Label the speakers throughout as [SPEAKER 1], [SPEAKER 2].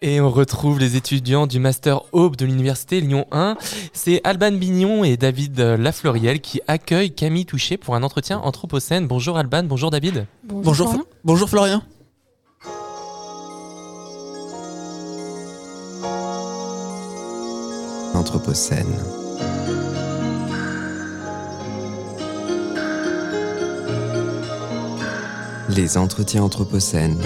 [SPEAKER 1] Et on retrouve les étudiants du Master Aube de l'Université Lyon 1. C'est Alban Bignon et David Lafleuriel qui accueillent Camille Touché pour un entretien anthropocène. Bonjour Alban, bonjour David.
[SPEAKER 2] Bonjour, Florian. bonjour Florian.
[SPEAKER 3] Anthropocène. Les entretiens anthropocènes.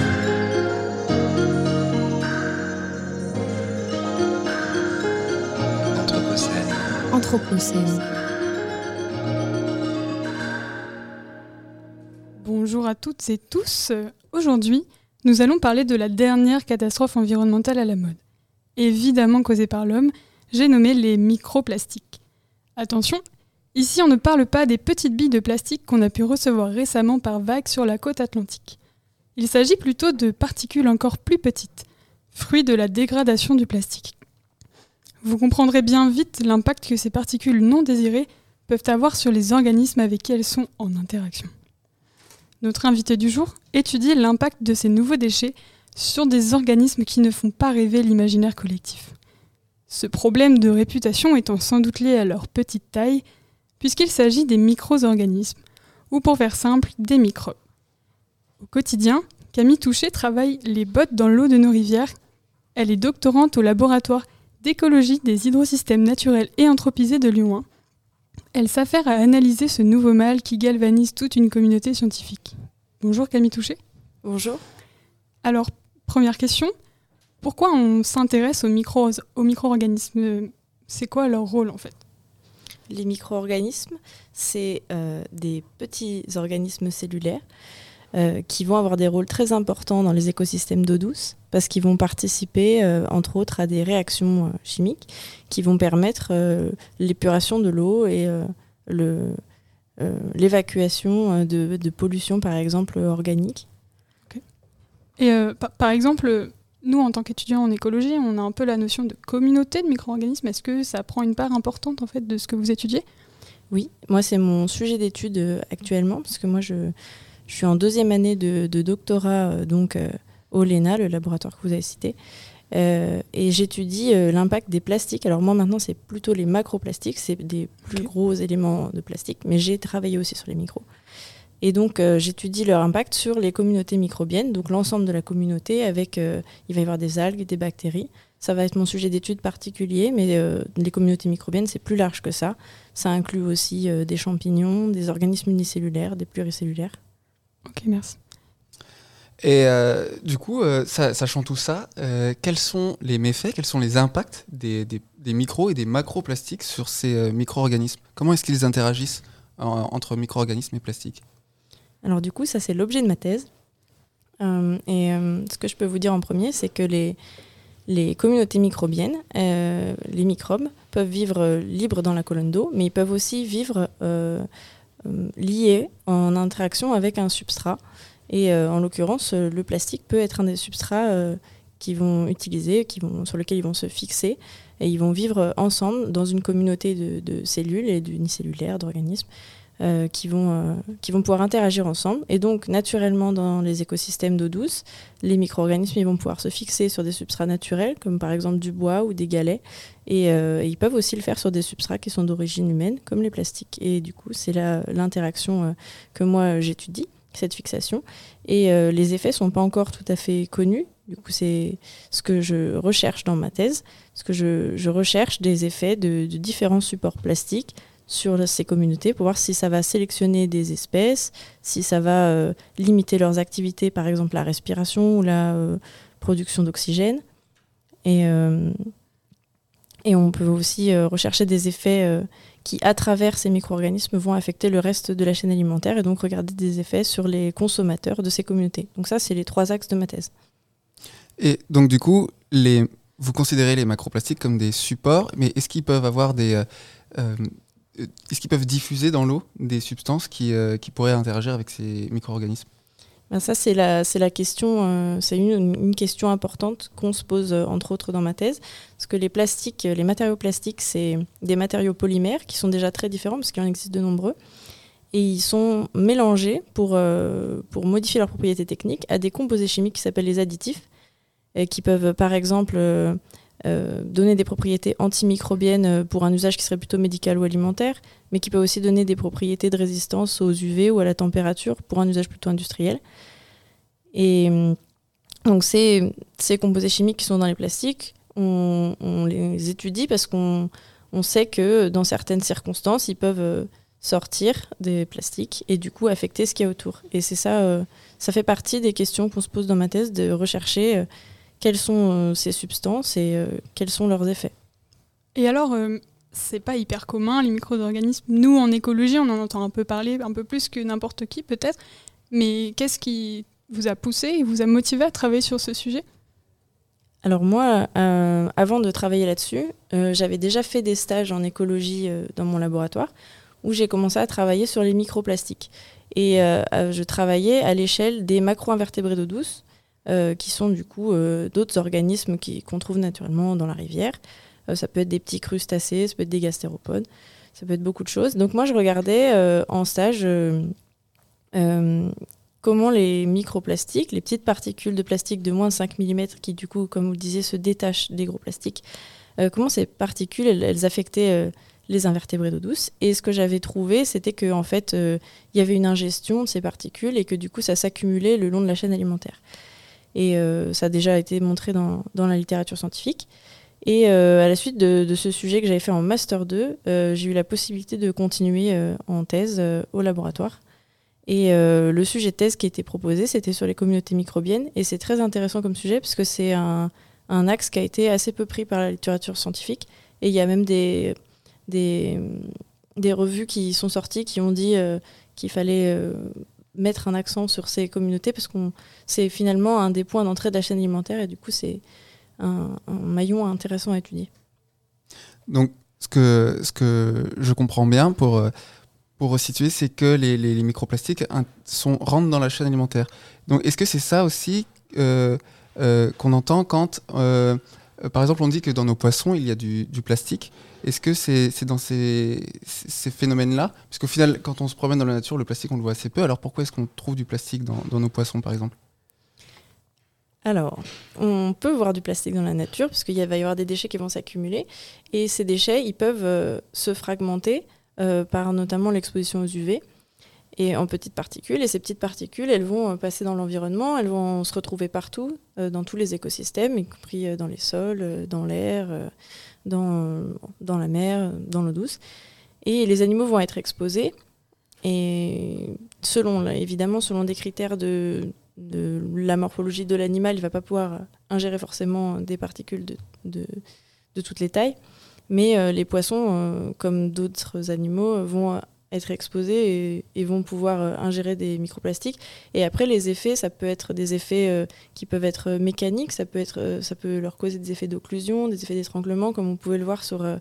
[SPEAKER 4] Bonjour à toutes et tous. Aujourd'hui, nous allons parler de la dernière catastrophe environnementale à la mode. Évidemment causée par l'homme, j'ai nommé les microplastiques. Attention, ici on ne parle pas des petites billes de plastique qu'on a pu recevoir récemment par vagues sur la côte atlantique. Il s'agit plutôt de particules encore plus petites, fruits de la dégradation du plastique. Vous comprendrez bien vite l'impact que ces particules non désirées peuvent avoir sur les organismes avec qui elles sont en interaction. Notre invité du jour étudie l'impact de ces nouveaux déchets sur des organismes qui ne font pas rêver l'imaginaire collectif. Ce problème de réputation étant sans doute lié à leur petite taille, puisqu'il s'agit des micro-organismes, ou pour faire simple, des microbes. Au quotidien, Camille Touché travaille les bottes dans l'eau de nos rivières. Elle est doctorante au laboratoire d'écologie des hydrosystèmes naturels et anthropisés de Lyon 1. Elle s'affaire à analyser ce nouveau mal qui galvanise toute une communauté scientifique. Bonjour Camille Touché.
[SPEAKER 5] Bonjour.
[SPEAKER 4] Alors, première question, pourquoi on s'intéresse aux, micro aux micro-organismes? C'est quoi leur rôle en fait?
[SPEAKER 5] Les micro-organismes, c'est euh, des petits organismes cellulaires euh, qui vont avoir des rôles très importants dans les écosystèmes d'eau douce parce qu'ils vont participer, euh, entre autres, à des réactions euh, chimiques qui vont permettre l'épuration de l'eau et l'évacuation de, de, pollution, par exemple, organique.
[SPEAKER 4] Et par exemple, nous, en tant qu'étudiants en écologie, on a un peu la notion de communauté de micro-organismes. Est-ce que ça prend une part importante en fait de ce que vous étudiez?
[SPEAKER 5] Oui, moi c'est mon sujet d'étude actuellement parce que moi je je suis en deuxième année de, doctorat euh, donc euh, au LENA, le laboratoire que vous avez cité. Euh, et j'étudie l'impact des plastiques. Alors moi maintenant c'est plutôt les macroplastiques, c'est des plus gros éléments de plastique, mais j'ai travaillé aussi sur les micros. Et donc j'étudie leur impact sur les communautés microbiennes, donc l'ensemble de la communauté avec, il va y avoir des algues, des bactéries. Ça va être mon sujet d'étude particulier, mais les communautés microbiennes c'est plus large que ça. Ça inclut aussi des champignons, des organismes unicellulaires, des pluricellulaires.
[SPEAKER 4] Ok, merci.
[SPEAKER 2] Et euh, du coup, euh, sachant tout ça, euh, quels sont les méfaits, quels sont les impacts des, des, micros et des macroplastiques sur ces micro-organismes? Comment est-ce qu'ils interagissent entre micro-organismes et plastiques?
[SPEAKER 5] Alors du coup, ça c'est l'objet de ma thèse. et ce que je peux vous dire en premier, c'est que les, les communautés microbiennes, les microbes, peuvent vivre libres dans la colonne d'eau, mais ils peuvent aussi vivre euh, liés en interaction avec un substrat. Et euh, en l'occurrence, euh, le plastique peut être un des substrats qu'ils vont utiliser, qui vont, sur lequel ils vont se fixer, et ils vont vivre ensemble dans une communauté de, cellules et d'unicellulaires, d'organismes, qui, vont, qui vont pouvoir interagir ensemble. Et donc, naturellement, dans les écosystèmes d'eau douce, les micro-organismes ils vont pouvoir se fixer sur des substrats naturels, comme par exemple du bois ou des galets, euh, et, ils peuvent aussi le faire sur des substrats qui sont d'origine humaine, comme les plastiques. Et du coup, c'est l'interaction euh, que moi j'étudie, cette fixation. Et euh, les effets ne sont pas encore tout à fait connus. Du coup, c'est ce que je recherche dans ma thèse, ce que je, recherche des effets de, différents supports plastiques sur ces communautés pour voir si ça va sélectionner des espèces, si ça va limiter leurs activités, par exemple la respiration ou la production d'oxygène. Et et on peut aussi euh, rechercher des effets euh, qui, à travers ces micro-organismes, vont affecter le reste de la chaîne alimentaire et donc regarder des effets sur les consommateurs de ces communautés. Donc ça, c'est les trois axes de ma thèse.
[SPEAKER 2] Et donc du coup, les, vous considérez les macroplastiques comme des supports, mais est-ce qu'ils peuvent avoir des... Euh, est-ce qu'ils peuvent diffuser dans l'eau des substances qui, qui pourraient interagir avec ces micro-organismes?
[SPEAKER 5] Ben, ça, c'est la, la question, euh, c'est une, une, question importante qu'on se pose, euh, entre autres, dans ma thèse. Parce que les plastiques, les matériaux plastiques, c'est des matériaux polymères qui sont déjà très différents, parce qu'il en existe de nombreux. Et ils sont mélangés pour, euh, pour modifier leurs propriétés techniques à des composés chimiques qui s'appellent les additifs. et qui peuvent par exemple euh, euh, donner des propriétés antimicrobiennes euh, pour un usage qui serait plutôt médical ou alimentaire, mais qui peuvent aussi donner des propriétés de résistance aux UV ou à la température pour un usage plutôt industriel. Et hum, donc ces, ces composés chimiques qui sont dans les plastiques, on, les étudie parce qu'on on sait que dans certaines circonstances, ils peuvent euh, sortir des plastiques et du coup affecter ce qu'il y a autour. Et c'est ça, euh, ça fait partie des questions qu'on se pose dans ma thèse, de rechercher euh, quelles sont euh, ces substances et euh, quels sont leurs effets.
[SPEAKER 4] Et alors, euh, c'est pas hyper commun, les micro-organismes. Nous, en écologie, on en entend un peu parler, un peu plus que n'importe qui peut-être. Mais qu'est-ce qui vous a poussé et vous a motivé à travailler sur ce sujet?
[SPEAKER 5] Alors moi, euh, avant de travailler là-dessus, euh, j'avais déjà fait des stages en écologie euh, dans mon laboratoire où j'ai commencé à travailler sur les microplastiques. Et je travaillais à l'échelle des macro-invertébrés d'eau douce, euh, qui sont du coup euh, d'autres organismes qu'on trouve naturellement dans la rivière. Euh, ça peut être des petits crustacés, ça peut être des gastéropodes, ça peut être beaucoup de choses. Donc moi, je regardais en stage comment les microplastiques, les petites particules de plastique de moins de 5 mm qui du coup, comme vous le disiez, se détachent des gros plastiques, comment ces particules, elles, affectaient les invertébrés d'eau douce. Et ce que j'avais trouvé, c'était qu'en en fait, il y avait une ingestion de ces particules et que du coup, ça s'accumulait le long de la chaîne alimentaire. Et euh, ça a déjà été montré dans, dans la littérature scientifique. Et euh, à la suite de, ce sujet que j'avais fait en Master 2, euh, j'ai eu la possibilité de continuer en thèse au laboratoire. Et le sujet de thèse qui était proposé, c'était sur les communautés microbiennes. Et c'est très intéressant comme sujet parce que c'est un, axe qui a été assez peu pris par la littérature scientifique. Et il y a même des, des, revues qui sont sorties qui ont dit qu'il fallait mettre un accent sur ces communautés parce que c'est finalement un des points d'entrée de la chaîne alimentaire et du coup c'est un, maillon intéressant à étudier.
[SPEAKER 2] Donc, ce que, ce que je comprends bien pour, pour resituer, c'est que les, les- microplastiques sont, rentrent dans la chaîne alimentaire. Donc, est-ce que c'est ça aussi euh, euh, qu'on entend quand, euh, par exemple, on dit que dans nos poissons, il y a du plastique Est-ce que c'est dans ces, phénomènes-là? Parce qu'au final, quand on se promène dans la nature, le plastique, on le voit assez peu. Alors, pourquoi est-ce qu'on trouve du plastique dans, nos poissons, par exemple?
[SPEAKER 5] Alors, on peut voir du plastique dans la nature parce qu'il va y avoir des déchets qui vont s'accumuler et ces déchets, ils peuvent euh, se fragmenter euh, par notamment l'exposition aux UV et en petites particules. Et ces petites particules, elles vont euh, passer dans l'environnement, elles vont se retrouver partout, dans tous les écosystèmes, y compris dans les sols, dans l'air, dans, dans la mer, dans l'eau douce. Et les animaux vont être exposés. Et selon, évidemment, selon des critères de, de la morphologie de l'animal, il ne va pas pouvoir ingérer forcément des particules de, de, de toutes les tailles. Mais euh, les poissons, euh, comme d'autres animaux, vont être exposés et, vont pouvoir euh, ingérer des microplastiques. Et après, les effets, ça peut être des effets euh, qui peuvent être mécaniques, ça peut, être, euh, ça peut leur causer des effets d'occlusion, des effets d'étranglement, comme on pouvait le voir sur euh,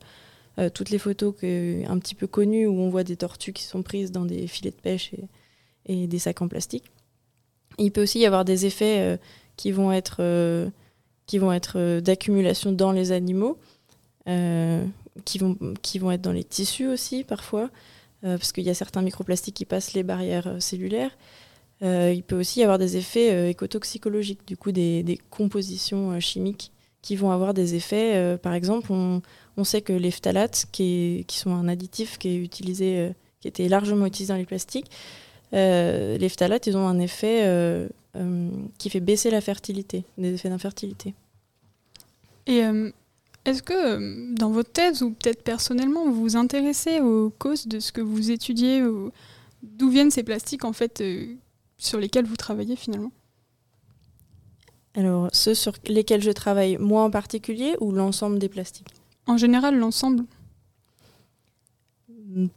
[SPEAKER 5] euh, toutes les photos que, un petit peu connues où on voit des tortues qui sont prises dans des filets de pêche et, des sacs en plastique. Il peut aussi y avoir des effets euh, qui vont être, euh, qui vont être euh, d'accumulation dans les animaux, euh, qui, vont, qui vont être dans les tissus aussi parfois, euh, parce qu'il y a certains microplastiques qui passent les barrières euh, cellulaires. Euh, il peut aussi y avoir des effets euh, écotoxicologiques, du coup des, compositions euh, chimiques qui vont avoir des effets. euh, par exemple, on, sait que les phtalates, qui, sont un additif qui est utilisé, euh, qui était largement utilisé dans les plastiques, euh, les phtalates, ils ont un effet euh, euh, qui fait baisser la fertilité, des effets d'infertilité.
[SPEAKER 4] Et euh, est-ce que euh, dans votre thèse, ou peut-être personnellement, vous vous intéressez aux causes de ce que vous étudiez ou D'où viennent ces plastiques en fait euh, sur lesquels vous travaillez finalement?
[SPEAKER 5] Alors, ceux sur lesquels je travaille, moi en particulier, ou l'ensemble des plastiques?
[SPEAKER 4] En général, l'ensemble.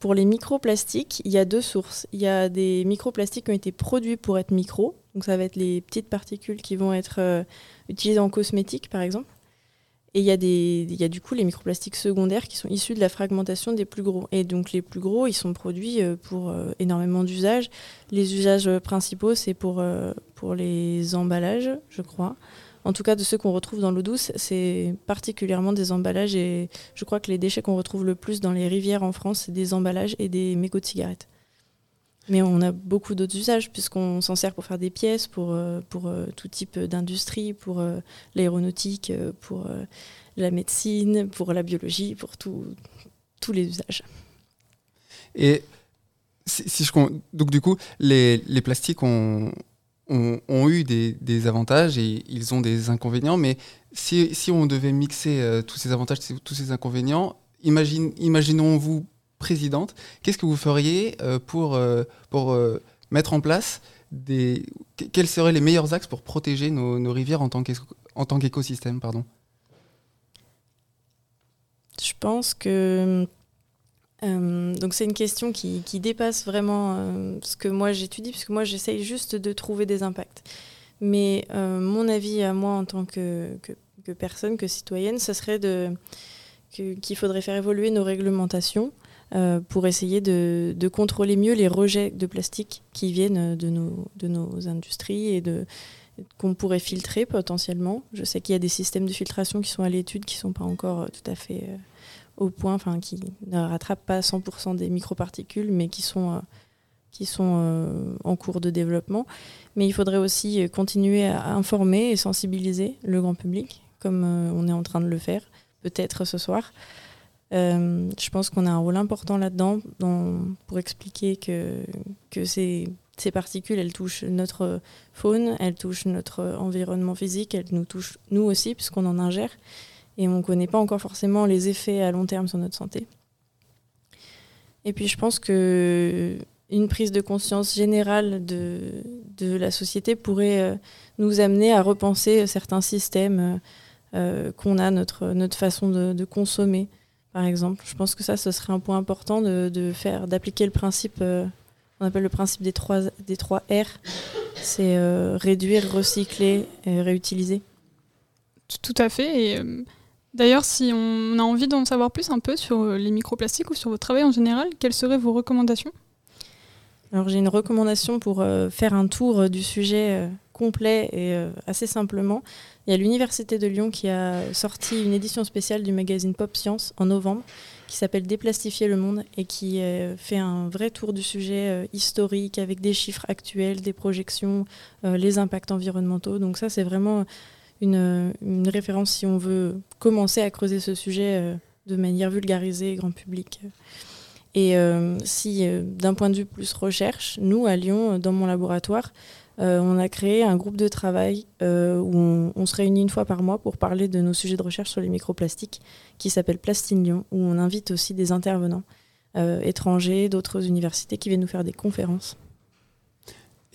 [SPEAKER 5] Pour les microplastiques, il y a deux sources. Il y a des microplastiques qui ont été produits pour être micro, donc ça va être les petites particules qui vont être euh, utilisées en cosmétique par exemple. Et il y, a du coup les microplastiques secondaires qui sont issus de la fragmentation des plus gros. Et donc les plus gros, ils sont produits euh, pour euh, énormément d'usages. Les usages principaux, c'est pour, euh, pour les emballages, je crois. En tout cas, de ceux qu'on retrouve dans l'eau douce, c'est particulièrement des emballages. Et je crois que les déchets qu'on retrouve le plus dans les rivières en France, c'est des emballages et des mégots de cigarettes. Mais on a beaucoup d'autres usages, puisqu'on s'en sert pour faire des pièces, pour, euh, pour euh, tout type d'industrie, pour euh, l'aéronautique, pour la médecine, pour la biologie, pour tout- tous les usages.
[SPEAKER 2] Et si, je donc du coup, les, les plastiques ont, ont, eu des, des avantages et ils ont des inconvénients, mais si, si on devait mixer tous ces avantages, tous ces inconvénients, imagine, imaginons-vous présidente, qu'est-ce que vous feriez euh, pour, euh, pour euh, mettre en place des... que- Quels seraient les meilleurs axes pour protéger nos, nos rivières en tant qu'écosystème
[SPEAKER 5] Je pense que donc c'est une question qui, qui dépasse vraiment ce que moi j'étudie, puisque moi j'essaye juste de trouver des impacts. Mais mon avis à moi en tant que, que, personne, que citoyenne, ce serait qu'il faudrait faire évoluer nos réglementations euh, pour essayer de, contrôler mieux les rejets de plastique qui viennent de nos, de nos industries et qu'on pourrait filtrer potentiellement. Je sais qu'il y a des systèmes de filtration qui sont à l'étude, qui ne sont pas encore euh, tout à fait euh, au point, enfin qui ne rattrapent pas 100% des microparticules, mais qui sont, euh, qui sont euh, en cours de développement. Mais il faudrait aussi euh, continuer à informer et sensibiliser le grand public, comme euh, on est en train de le faire, peut-être ce soir. Euh, je pense qu'on a un rôle important là-dedans dans- pour expliquer que, ces, particules, elles touchent notre faune, elles touchent notre environnement physique, elles nous touchent nous aussi, puisqu'on en ingère et on ne connaît pas encore forcément les effets à long terme sur notre santé. Et puis je pense que une prise de conscience générale de, la société pourrait euh, nous amener à repenser certains systèmes euh, qu'on a, notre, façon de consommer, par exemple. Je pense que ça, ce serait un point important de, de faire, d'appliquer le principe, euh, on appelle le principe des trois, des trois R. C'est euh, réduire, recycler et réutiliser.
[SPEAKER 4] Tout à fait. Et euh, d'ailleurs, si on a envie d'en savoir plus un peu sur euh, les microplastiques ou sur votre travail en général, quelles seraient vos recommandations?
[SPEAKER 5] Alors j'ai une recommandation pour faire un tour du sujet complet et euh, assez simplement. Il y a l'Université de Lyon qui a sorti une édition spéciale du magazine Pop Science en novembre qui s'appelle Déplastifier le monde et qui euh, fait un vrai tour du sujet euh, historique avec des chiffres actuels, des projections, les impacts environnementaux. Donc ça c'est vraiment une, une référence si on veut commencer à creuser ce sujet de manière vulgarisée, grand public. Et si, d'un point de vue plus recherche, nous, à Lyon, dans mon laboratoire, euh, on a créé un groupe de travail euh, où on, se réunit une fois par mois pour parler de nos sujets de recherche sur les microplastiques, qui s'appelle Plastine Lyon, où on invite aussi des intervenants euh, étrangers, d'autres universités qui viennent nous faire des conférences.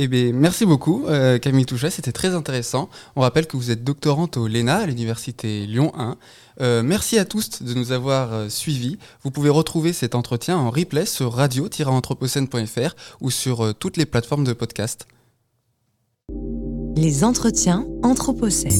[SPEAKER 2] Eh bien, merci beaucoup, Camille Touchet, c'était très intéressant. On rappelle que vous êtes doctorante au LENA, à l'Université Lyon 1. Euh, merci à tous de nous avoir suivis. Vous pouvez retrouver cet entretien en replay sur radio-anthropocène.fr ou sur toutes les plateformes de podcast.
[SPEAKER 6] Les entretiens Anthropocène.